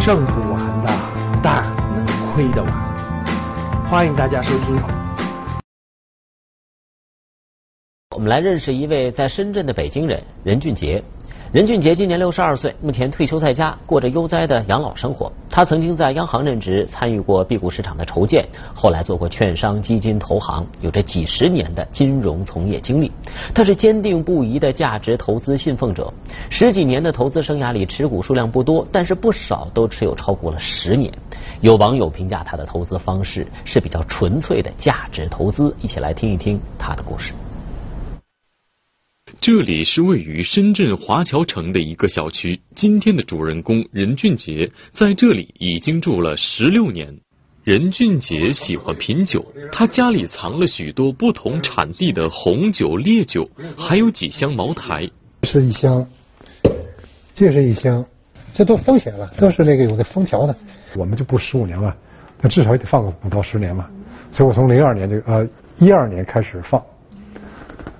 挣不完的，但能亏得完。欢迎大家收听。我们来认识一位在深圳的北京人任俊杰。任俊杰今年六十二岁，目前退休在家，过着悠哉的养老生活。他曾经在央行任职，参与过 B 股市场的筹建，后来做过券商、基金投行，有着几十年的金融从业经历。他是坚定不移的价值投资信奉者，十几年的投资生涯里，持股数量不多，但是不少都持有超过了十年。有网友评价他的投资方式是比较纯粹的价值投资，一起来听一听他的故事。这里是位于深圳华侨城的一个小区。今天的主人公任俊杰在这里已经住了十六年。任俊杰喜欢品酒，他家里藏了许多不同产地的红酒、烈酒，还有几箱茅台。是一箱，这是一箱，这都封起来了，都是那个有的封条的。我们就不十五年了，那至少也得放个五到十年嘛。所以我从零二年这个呃一二年开始放。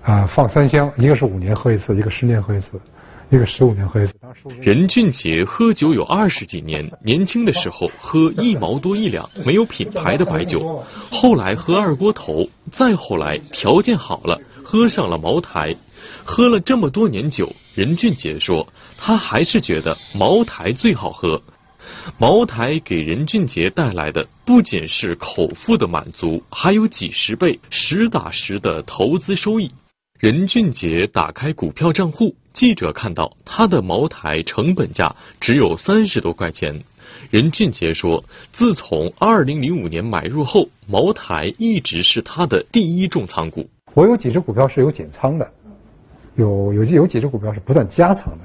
啊，放三箱，一个是五年喝一次，一个十年喝一次，一个十五年喝一次。任俊杰喝酒有二十几年，年轻的时候喝一毛多一两，没有品牌的白酒，后来喝二锅头，再后来条件好了，喝上了茅台。喝了这么多年酒，任俊杰说，他还是觉得茅台最好喝。茅台给任俊杰带来的不仅是口腹的满足，还有几十倍实打实的投资收益。任俊杰打开股票账户，记者看到他的茅台成本价只有三十多块钱。任俊杰说，自从二零零五年买入后，茅台一直是他的第一重仓股。我有几只股票是有减仓的，有有有几只股票是不断加仓的，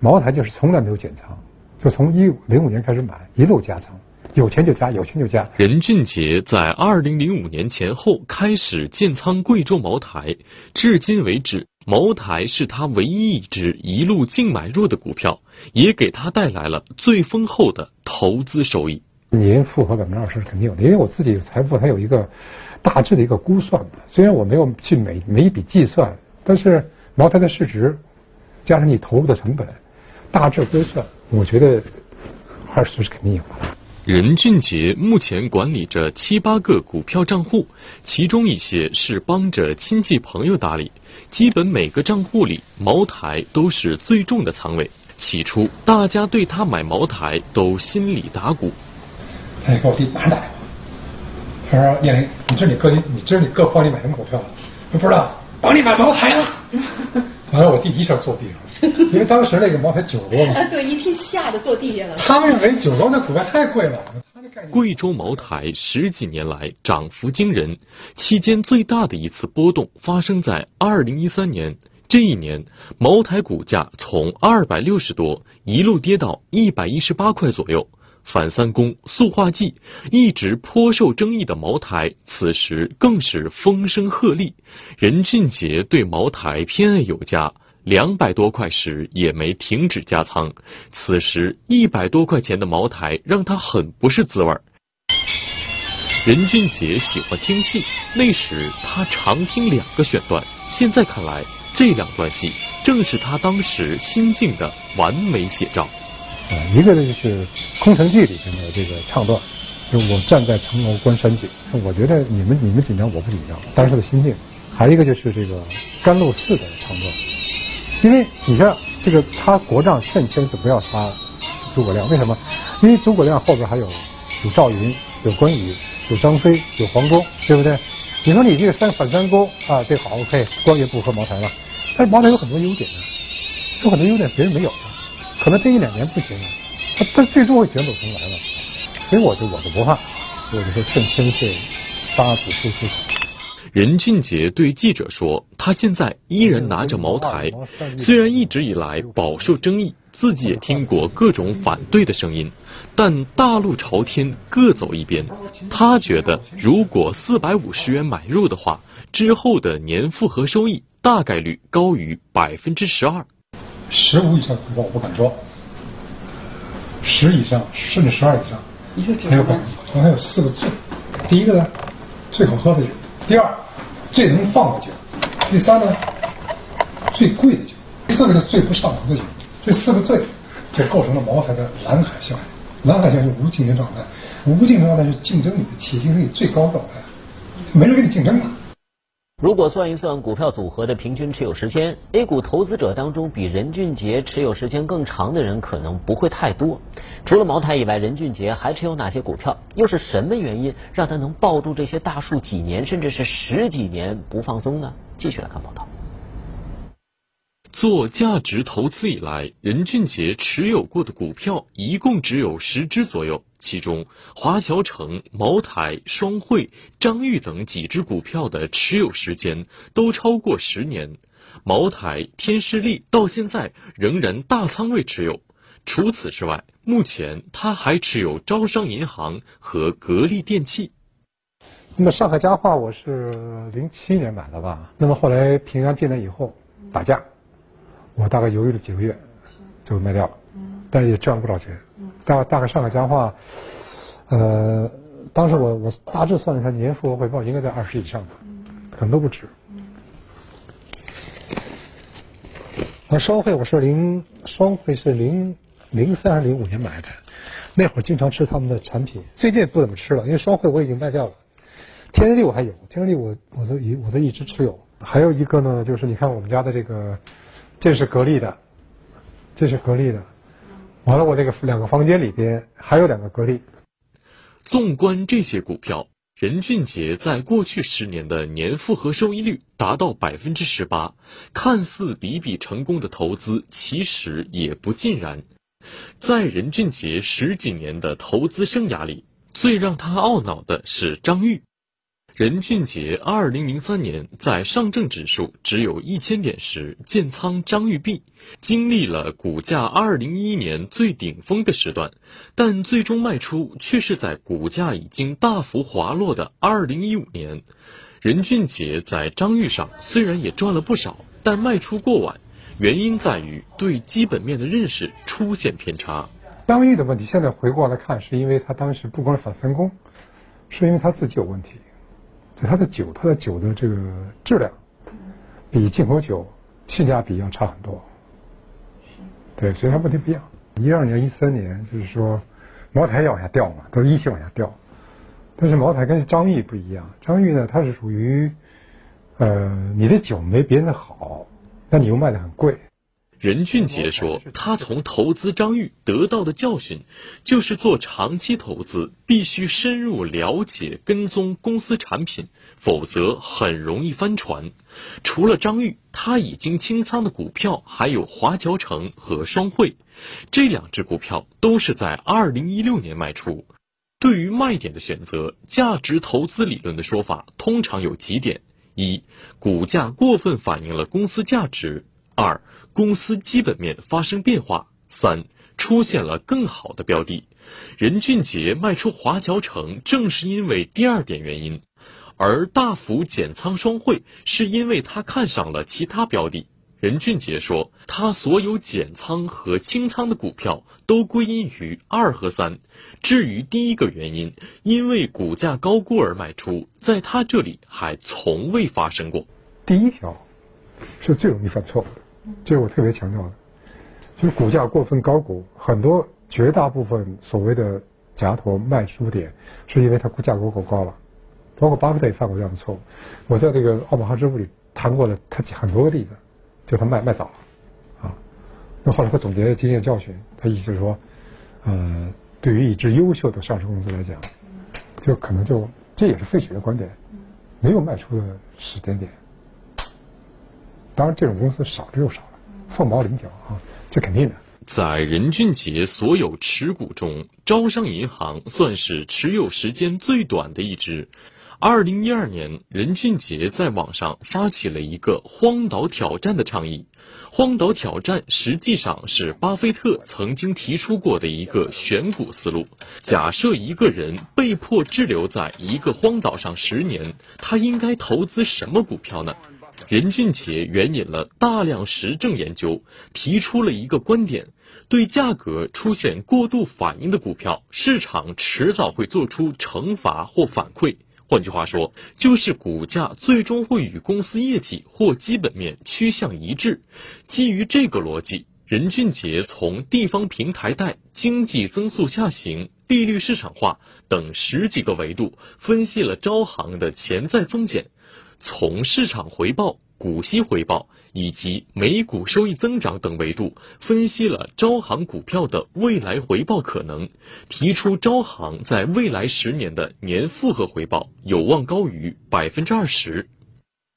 茅台就是从来没有减仓，就从一零五年开始买，一路加仓。有钱就加，有钱就加。任俊杰在二零零五年前后开始建仓贵州茅台，至今为止，茅台是他唯一一只一路净买入的股票，也给他带来了最丰厚的投资收益。年复合百分之二十是肯定有的，因为我自己财富它有一个大致的一个估算的，虽然我没有去每每一笔计算，但是茅台的市值加上你投入的成本，大致估算，我觉得二十是肯定有的。任俊杰目前管理着七八个股票账户，其中一些是帮着亲戚朋友打理。基本每个账户里，茅台都是最重的仓位。起初，大家对他买茅台都心里打鼓。他给我弟哪打？他说：“燕玲，你知道你哥你你知道你哥帮你买什么股票吗？不知道，帮你买茅台了。完了，我弟一下坐地上了，因为当时那个茅台九多嘛。啊，对，一听吓得坐地下了。他们认为九多那股票太贵了。贵州茅台十几年来涨幅惊人，期间最大的一次波动发生在二零一三年。这一年，茅台股价从二百六十多一路跌到一百一十八块左右。反三公、塑化剂一直颇受争议的茅台，此时更是风声鹤唳。任俊杰对茅台偏爱有加，两百多块时也没停止加仓。此时一百多块钱的茅台让他很不是滋味。任俊杰喜欢听戏，那时他常听两个选段，现在看来，这两段戏正是他当时心境的完美写照。啊，一个呢就是《空城计》里边的这个唱段，就我站在城楼观山景。我觉得你们你们紧张，我不紧张，当时的心境。还有一个就是这个甘露寺的唱段，因为你像这个他国丈劝千岁不要杀诸葛亮，为什么？因为诸葛亮后边还有有赵云、有关羽、有张飞、有黄忠，对不对？你说你这个三反三公啊，这好 OK，关羽不喝茅台了，但是茅台有很多优点啊，有很多优点别人没有的。可能这一两年不行了，他他最终会卷土重来了，所以我就我就不怕，我就说趁千岁杀子出出口。任俊杰对记者说：“他现在依然拿着茅台，虽然一直以来饱受争议，自己也听过各种反对的声音，但大路朝天，各走一边。他觉得，如果四百五十元买入的话，之后的年复合收益大概率高于百分之十二。”十五以上股票我不敢说，十以上甚至十二以上，还有可能还有四个最，第一个呢最好喝的酒，第二最能放的酒，第三呢最贵的酒，第四个是最不上头的酒，这四个最就构成了茅台的蓝海效应。蓝海效应是无竞争状态，无竞争状态是竞争里的企业竞争力最高状态，没人跟你竞争了。如果算一算股票组合的平均持有时间，A 股投资者当中比任俊杰持有时间更长的人可能不会太多。除了茅台以外，任俊杰还持有哪些股票？又是什么原因让他能抱住这些大树几年，甚至是十几年不放松呢？继续来看报道。做价值投资以来，任俊杰持有过的股票一共只有十只左右，其中华侨城、茅台、双汇、张裕等几只股票的持有时间都超过十年。茅台、天士力到现在仍然大仓位持有。除此之外，目前他还持有招商银行和格力电器。那么上海家化我是零七年买的吧？那么后来平安进来以后打架。我大概犹豫了几个月，就卖掉了，但是也赚了不少钱。大大概上海家化，呃，当时我我大致算了一下，年复合回报应该在二十以上吧，可能都不止。而双汇我是零双汇是零零三还是零五年买的，那会儿经常吃他们的产品，最近不怎么吃了，因为双汇我已经卖掉了。天日力我还有，天日力我我都一我都一直持有。还有一个呢，就是你看我们家的这个。这是格力的，这是格力的。完了，我这个两个房间里边还有两个格力。纵观这些股票，任俊杰在过去十年的年复合收益率达到百分之十八，看似比比成功的投资，其实也不尽然。在任俊杰十几年的投资生涯里，最让他懊恼的是张裕。任俊杰二零零三年在上证指数只有一千点时建仓张裕碧，经历了股价二零一一年最顶峰的时段，但最终卖出却是在股价已经大幅滑落的二零一五年。任俊杰在张裕上虽然也赚了不少，但卖出过晚，原因在于对基本面的认识出现偏差。张裕的问题现在回过来看，是因为他当时不光是反三公，是因为他自己有问题。就它的酒，它的酒的这个质量，比进口酒性价比要差很多。对，所以它问题不一样。一二年、一三年，就是说，茅台要往下掉嘛，都一起往下掉。但是茅台跟张裕不一样，张裕呢，它是属于，呃，你的酒没别人的好，但你又卖的很贵。任俊杰说：“他从投资张裕得到的教训，就是做长期投资必须深入了解、跟踪公司产品，否则很容易翻船。除了张裕，他已经清仓的股票还有华侨城和双汇，这两只股票都是在二零一六年卖出。对于卖点的选择，价值投资理论的说法通常有几点：一，股价过分反映了公司价值。”二、公司基本面发生变化；三、出现了更好的标的。任俊杰卖出华侨城，正是因为第二点原因；而大幅减仓双汇，是因为他看上了其他标的。任俊杰说，他所有减仓和清仓的股票都归因于二和三。至于第一个原因，因为股价高估而卖出，在他这里还从未发生过。第一条是最容易犯错误的。这是我特别强调的，就是股价过分高估，很多绝大部分所谓的夹头卖出点，是因为它股价过高了，包括巴菲特也犯过这样的错误。我在这个《奥马哈之父》里谈过了他很多个例子，就他卖卖早了，啊，那后来他总结经验教训，他意思是说，呃，对于一支优秀的上市公司来讲，就可能就这也是费雪的观点，没有卖出的时间点。当然，这种公司少之又少，凤毛麟角啊，这肯定的。在任俊杰所有持股中，招商银行算是持有时间最短的一支。二零一二年，任俊杰在网上发起了一个“荒岛挑战”的倡议。荒岛挑战实际上是巴菲特曾经提出过的一个选股思路。假设一个人被迫滞留在一个荒岛上十年，他应该投资什么股票呢？任俊杰援引了大量实证研究，提出了一个观点：对价格出现过度反应的股票，市场迟早会做出惩罚或反馈。换句话说，就是股价最终会与公司业绩或基本面趋向一致。基于这个逻辑，任俊杰从地方平台贷、经济增速下行、利率市场化等十几个维度分析了招行的潜在风险，从市场回报、股息回报以及每股收益增长等维度分析了招行股票的未来回报可能，提出招行在未来十年的年复合回报有望高于百分之二十。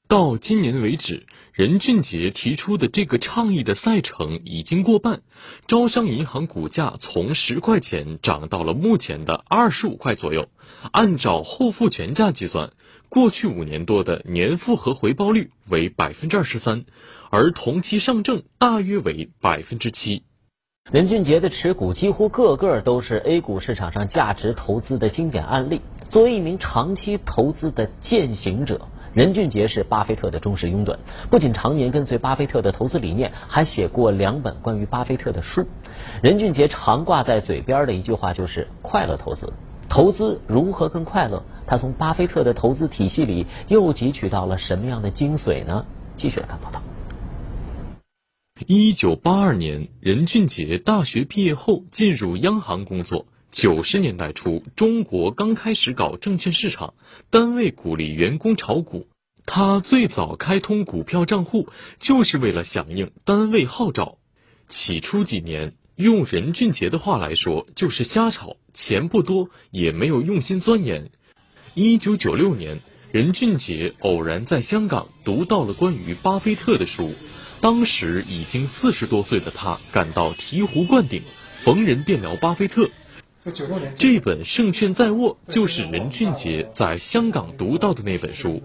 到今年为止，任俊杰提出的这个倡议的赛程已经过半，招商银行股价从十块钱涨到了目前的二十五块左右。按照后复权价计算，过去五年多的年复合回报率为百分之二十三，而同期上证大约为百分之七。任俊杰的持股几乎个个都是 A 股市场上价值投资的经典案例。作为一名长期投资的践行者。任俊杰是巴菲特的忠实拥趸，不仅常年跟随巴菲特的投资理念，还写过两本关于巴菲特的书。任俊杰常挂在嘴边的一句话就是“快乐投资”。投资如何更快乐？他从巴菲特的投资体系里又汲取到了什么样的精髓呢？继续来看报道。一九八二年，任俊杰大学毕业后进入央行工作。九十年代初，中国刚开始搞证券市场，单位鼓励员工炒股。他最早开通股票账户，就是为了响应单位号召。起初几年，用任俊杰的话来说，就是瞎炒，钱不多，也没有用心钻研。一九九六年，任俊杰偶然在香港读到了关于巴菲特的书，当时已经四十多岁的他感到醍醐灌顶，逢人便聊巴菲特。这本《胜券在握》就是任俊杰在香港读到的那本书，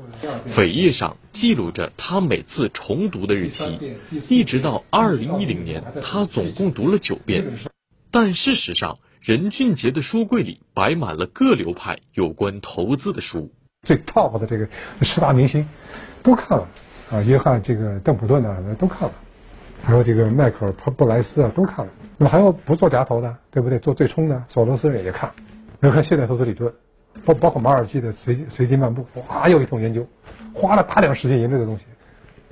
扉页上记录着他每次重读的日期，一直到二零一零年，他总共读了九遍。但事实上，任俊杰的书柜里摆满了各流派有关投资的书，最 top 的这个十大明星都看了啊，约翰这个邓普顿啊都看了，还有这个迈克尔布布莱斯啊都看了。那么还有不做夹头的，对不对？做对冲的，索罗斯也看。要看现代投资理论，包包括马尔基的随随机漫步，哇，又一通研究，花了大量时间研究的东西，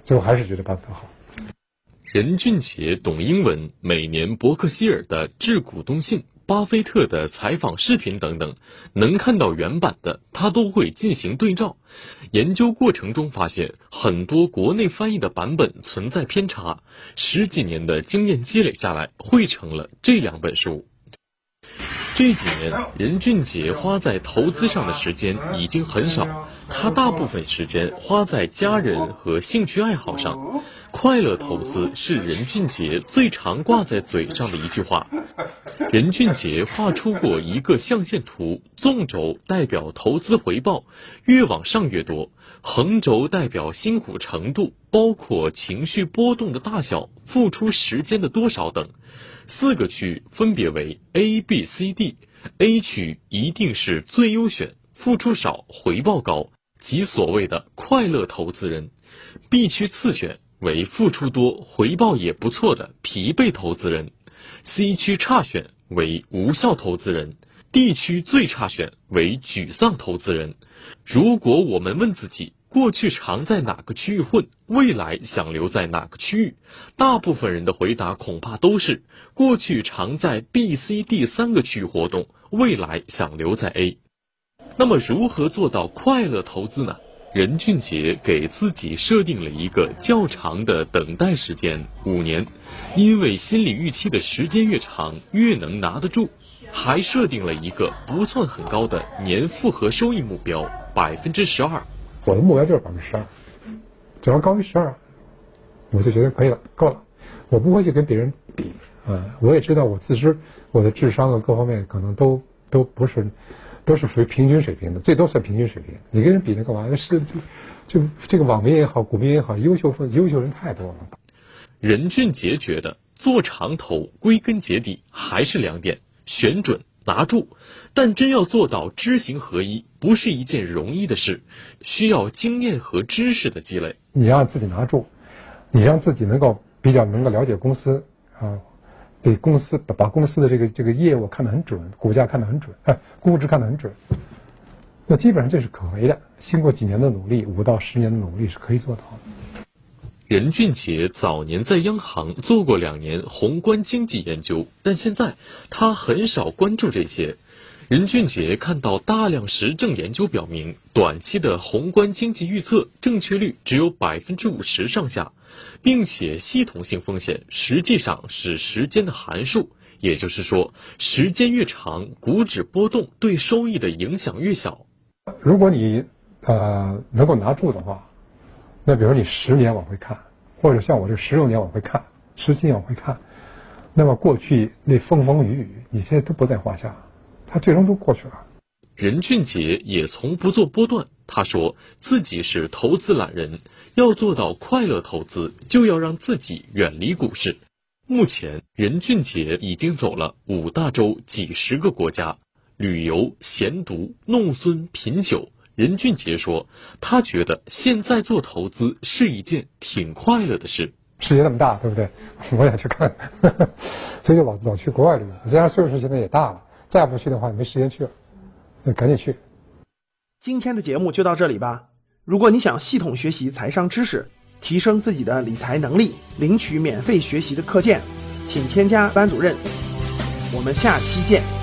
最后还是觉得巴菲特好。任俊杰懂英文，每年伯克希尔的致股东信、巴菲特的采访视频等等，能看到原版的，他都会进行对照。研究过程中发现，很多国内翻译的版本存在偏差。十几年的经验积累下来，汇成了这两本书。这几年，任俊杰花在投资上的时间已经很少，他大部分时间花在家人和兴趣爱好上。快乐投资是任俊杰最常挂在嘴上的一句话。任俊杰画出过一个象限图，纵轴代表投资回报，越往上越多；横轴代表辛苦程度，包括情绪波动的大小、付出时间的多少等。四个区分别为 A、B、C、D，A 区一定是最优选，付出少，回报高，即所谓的快乐投资人。；B 区次选为付出多，回报也不错的疲惫投资人。；C 区差选为无效投资人。；D 区最差选为沮丧投资人。如果我们问自己，过去常在哪个区域混？未来想留在哪个区域？大部分人的回答恐怕都是过去常在 B、C、D 三个区域活动，未来想留在 A。那么如何做到快乐投资呢？任俊杰给自己设定了一个较长的等待时间，五年，因为心理预期的时间越长，越能拿得住。还设定了一个不算很高的年复合收益目标，百分之十二。我的目标就是百分之十二，只要高于十二，我就觉得可以了，够了。我不会去跟别人比啊，我也知道我自知，我的智商啊各方面可能都都不是，都是属于平均水平的，最多算平均水平。你跟人比那干嘛？是就就这个网民也好，股民也好，优秀优秀人太多了。任俊杰觉得做长投归根结底还是两点：选准。拿住，但真要做到知行合一，不是一件容易的事，需要经验和知识的积累。你让自己拿住，你让自己能够比较能够了解公司啊，对公司把把公司的这个这个业务看得很准，股价看得很准，哎，估值看得很准，那基本上这是可为的。经过几年的努力，五到十年的努力是可以做到的。任俊杰早年在央行做过两年宏观经济研究，但现在他很少关注这些。任俊杰看到大量实证研究表明，短期的宏观经济预测正确率只有百分之五十上下，并且系统性风险实际上是时间的函数，也就是说，时间越长，股指波动对收益的影响越小。如果你呃能够拿住的话，那比如你十年往回看，或者像我这十六年往回看，十七年往回看，那么过去那风风雨雨，你现在都不在话下。他最终都过去了。任俊杰也从不做波段。他说自己是投资懒人，要做到快乐投资，就要让自己远离股市。目前，任俊杰已经走了五大洲、几十个国家旅游、闲读、弄孙、品酒。任俊杰说，他觉得现在做投资是一件挺快乐的事。世界那么大，对不对？我也去看，所以就老老去国外旅游。虽然岁数现在也大了。再不去的话，没时间去了，那赶紧去。今天的节目就到这里吧。如果你想系统学习财商知识，提升自己的理财能力，领取免费学习的课件，请添加班主任。我们下期见。